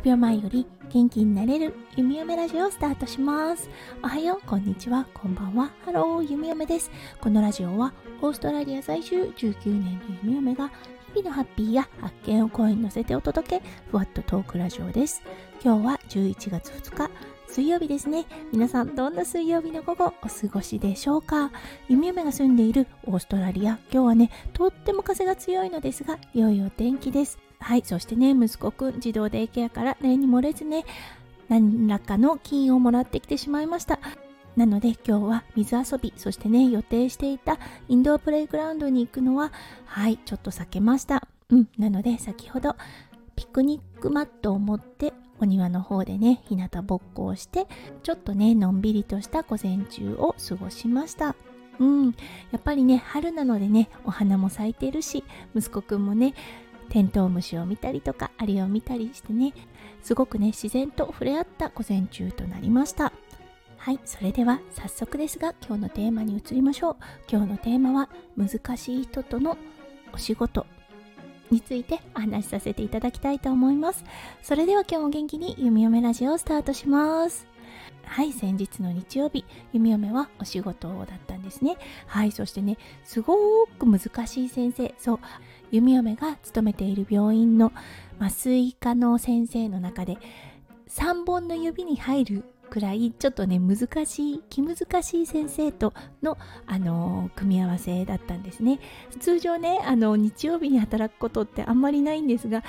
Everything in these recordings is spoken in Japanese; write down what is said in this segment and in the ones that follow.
数秒前より元気になれる弓嫁ラジオをスタートします。おはようこんにちは。こんばんは。ハロー弓嫁です。このラジオはオーストラリア在住19年の弓嫁が日々のハッピーや発見を声に乗せてお届けふわっとトークラジオです。今日は11月2日水曜日ですね。皆さん、どんな水曜日の午後お過ごしでしょうか？弓嫁が住んでいるオーストラリア、今日はね、とっても風が強いのですが、良いお天気です。はい、そしてね、息子くん、児童デイケアから例に漏れずね、何らかの金をもらってきてしまいました。なので今日は水遊び、そしてね、予定していたインドアプレイグラウンドに行くのは、はい、ちょっと避けました。うん、なので先ほどピクニックマットを持ってお庭の方でね日向ぼっこをしてちょっとねのんびりとした午前中を過ごしましたうんやっぱりね春なのでねお花も咲いてるし息子くんもねテントウムシを見たりとかアリを見たりしてねすごくね自然と触れ合った午前中となりましたはいそれでは早速ですが今日のテーマに移りましょう今日のテーマは難しい人とのお仕事についてお話しさせていただきたいと思います。それでは今日も元気に弓嫁ラジオをスタートします。はい、先日の日曜日、弓嫁はお仕事だったんですね。はい、そしてね、すごく難しい先生、そう、弓嫁が勤めている病院の麻酔科の先生の中で、3本の指に入るくらいちょっとね難しい気難しい先生との、あのー、組み合わせだったんですね。通常ねあの日曜日に働くことってあんまりないんですが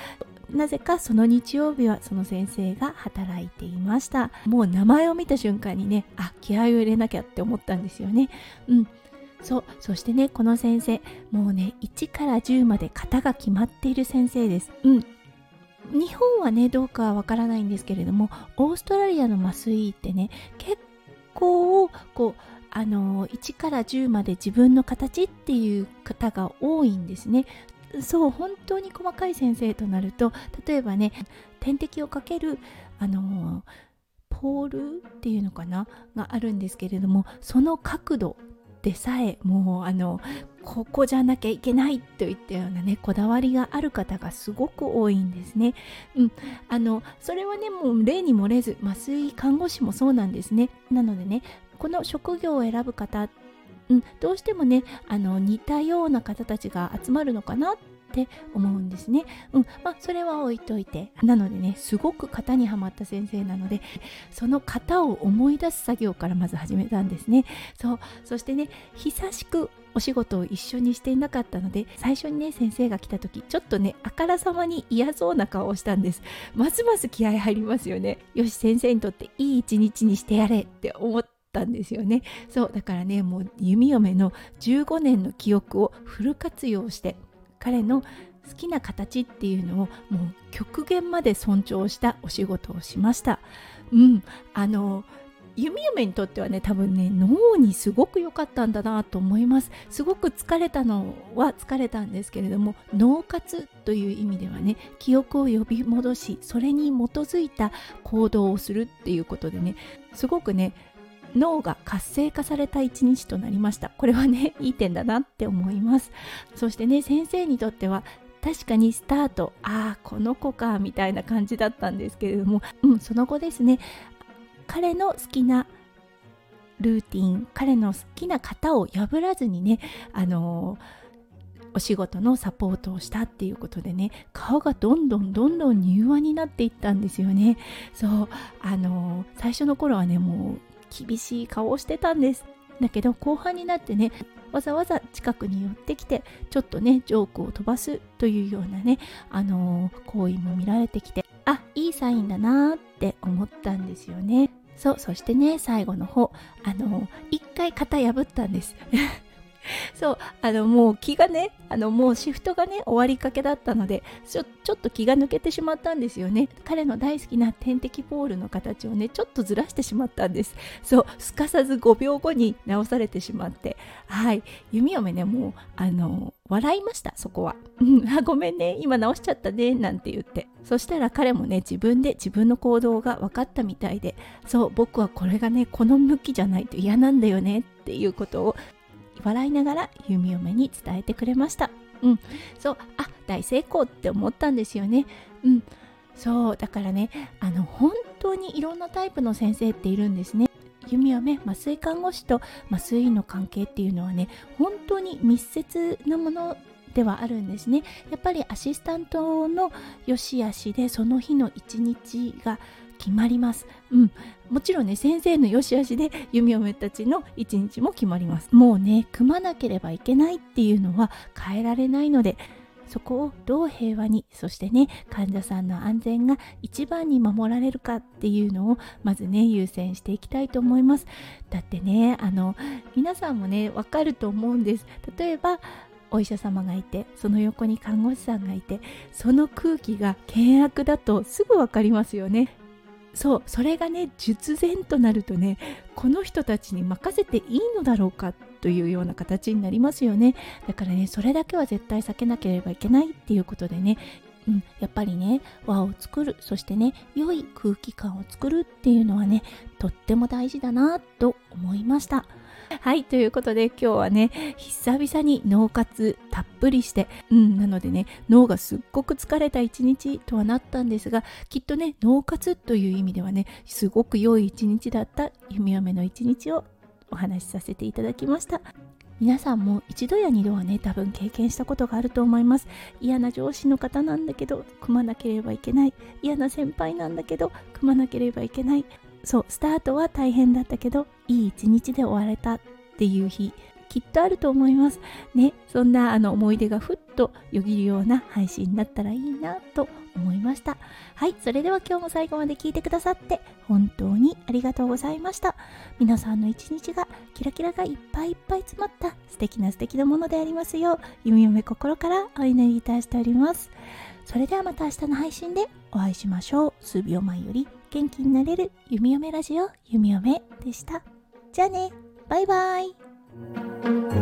なぜかその日曜日はその先生が働いていました。もう名前を見た瞬間にねあ気合を入れなきゃって思ったんですよね。うん。そうそしてねこの先生もうね1から10まで型が決まっている先生ですうん日本はねどうかはわからないんですけれどもオーストラリアの麻酔ってね結構こうあの1から10まで自分の形っていう方が多いんですね。そう本当に細かい先生となると例えばね点滴をかけるあのポールっていうのかながあるんですけれどもその角度でさえもうあのここじゃなきゃいけないといったようなねこだわりがある方がすごく多いんですね。うん、あのそれはねもう例に漏れず麻酔看護師もそうなんですね。なのでねこの職業を選ぶ方うん、どうしてもねあの似たような方たちが集まるのかなっって思うんですね。うん、まあそれは置いといて。なのでね、すごく型にはまった先生なので、その型を思い出す作業からまず始めたんですね。そう、そしてね、久しくお仕事を一緒にしていなかったので最初にね先生が来た時ちょっとねあからさまに嫌そうな顔をしたんですますます気合入りますよねよし先生にとっていい一日にしてやれって思ったんですよねそうだからねもう弓嫁の15年の記憶をフル活用して彼の好きな形っていうのをもう極限まで尊重したお仕事をしました。うん。あの弓嫁にとってはね多分ね脳にすごく良かったんだなと思います。すごく疲れたのは疲れたんですけれども脳活という意味ではね記憶を呼び戻しそれに基づいた行動をするっていうことでねすごくね脳が活性化された一日となりました。これはね いい点だなって思います。そしてね先生にとっては確かにスタートああこの子かみたいな感じだったんですけれども、うん、その後ですね。彼の好きなルーティン彼の好きな型を破らずにねあのーお仕事のサポートをしたっていうことでね顔がどんどんどんどん柔和になっていったんですよね。そうあのー、最初の頃はねもう厳しい顔をしてたんです。だけど後半になってねわざわざ近くに寄ってきてちょっとねジョークを飛ばすというようなねあのー、行為も見られてきてあいいサインだなって思ったんですよね。そうそしてね最後の方あのー、一回型破ったんです。そうあのもう気がねあのもうシフトがね終わりかけだったのでちょちょっと気が抜けてしまったんですよね。彼の大好きな点滴ポールの形をねちょっとずらしてしまったんです。そうすかさず5秒後に直されてしまって。はい。弓嫁ねもうあの笑いましたそこは、うん、あごめんね今直しちゃったねなんて言って。そしたら彼もね自分で自分の行動が分かったみたいで。そう僕はこれがねこの向きじゃないと嫌なんだよねっていうことを笑いながら弓嫁に伝えてくれました。うん、そう、あ大成功って思ったんですよね。うん、そう。だからねあの本当にいろんなタイプの先生っているんですね。弓嫁麻酔看護師と麻酔医の関係っていうのはね本当に密接なものではあるんですね。やっぱりアシスタントの良し悪しでその日の一日が決まります。うん。もちろんね、先生の良し悪しで弓嫁たちの一日も決まります。もうね、組まなければいけないっていうのは変えられないので、そこをどう平和にそしてね患者さんの安全が一番に守られるかっていうのをまずね優先していきたいと思いますだってねあの皆さんもねわかると思うんです例えばお医者様がいてその横に看護師さんがいてその空気が険悪だとすぐ分かりますよねそうそれがね術前となるとねこの人たちに任せていいのだろうかというような形になりますよね。だからねそれだけは絶対避けなければいけないっていうことでねうん、やっぱりね輪を作るそしてね良い空気感を作るっていうのはねとっても大事だなと思いました。はい、ということで今日はね、久々に脳活たっぷりして、うん、なのでね、脳がすっごく疲れた一日とはなったんですが、きっとね、脳活という意味ではね、すごく良い一日だった弓嫁の一日をお話しさせていただきました。皆さんも一度や二度はね多分経験したことがあると思います。嫌な上司の方なんだけど組まなければいけない。嫌な先輩なんだけど組まなければいけない。そうスタートは大変だったけどいい一日で終われたっていう日きっとあると思います。ねそんなあの思い出がふっとよぎるような配信になったらいいなと思いました。はいそれでは今日も最後まで聞いてくださって本当にありがとうございました。皆さんの一日がキラキラがいっぱいいっぱい詰まった素敵な素敵なものでありますよう弓嫁心からお祈りいたしております。それではまた明日の配信でお会いしましょう。数秒前より元気になれる弓嫁ラジオ弓嫁でした。じゃあね。バイバイ。